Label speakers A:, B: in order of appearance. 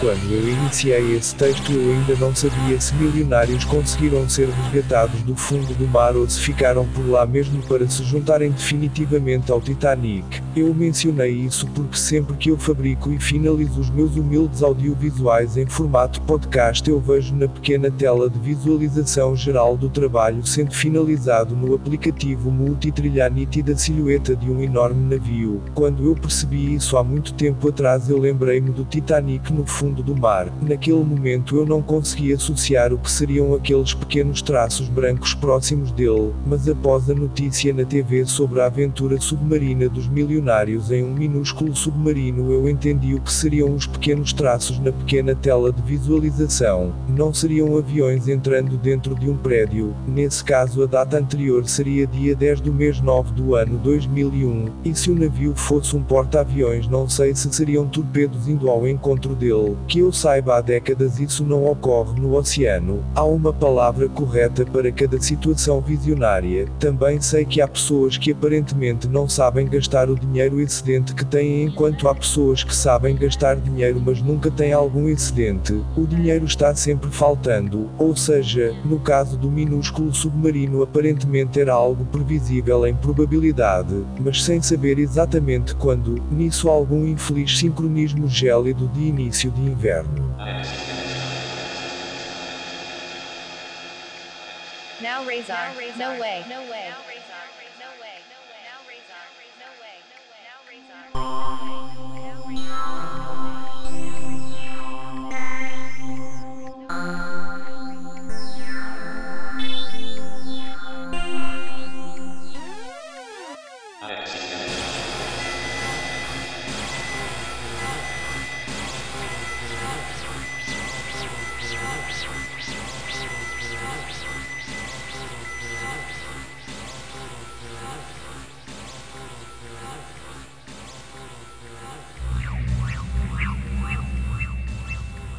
A: Quando eu iniciei esse texto eu ainda não sabia se milionários conseguiram ser resgatados do fundo do mar ou se ficaram por lá mesmo para se juntarem definitivamente ao Titanic. Eu mencionei isso porque sempre que eu fabrico e finalizo os meus humildes audiovisuais em formato podcast eu vejo na pequena tela de visualização geral do trabalho sendo finalizado no aplicativo multitrilha a nítida silhueta de um enorme navio. Quando eu percebi isso há muito tempo atrás eu lembrei-me do Titanic no fundo do mar. Naquele momento eu não consegui associar o que seriam aqueles pequenos traços brancos próximos dele, mas após a notícia na TV sobre a aventura submarina dos milionários em um minúsculo submarino eu entendi o que seriam os pequenos traços na pequena tela de visualização. Não seriam aviões entrando dentro de um prédio, nesse caso a data anterior seria dia 10 do mês 9 do ano 2001, e se o navio fosse um porta-aviões não sei se seriam torpedos indo ao encontro dele. Que eu saiba há décadas isso não ocorre no oceano. Há uma palavra correta para cada situação visionária. Também sei que há pessoas que aparentemente não sabem gastar o dinheiro excedente que têm, enquanto há pessoas que sabem gastar dinheiro mas nunca têm algum excedente. O dinheiro está sempre faltando, ou seja, no caso do minúsculo submarino aparentemente era algo previsível em probabilidade, mas sem saber exatamente quando, nisso algum infeliz sincronismo gélido de início de inverno. Now raise our no way, no way. Now raise our no way, no way. Now raise our no way, no way. Now raise our no way, no way.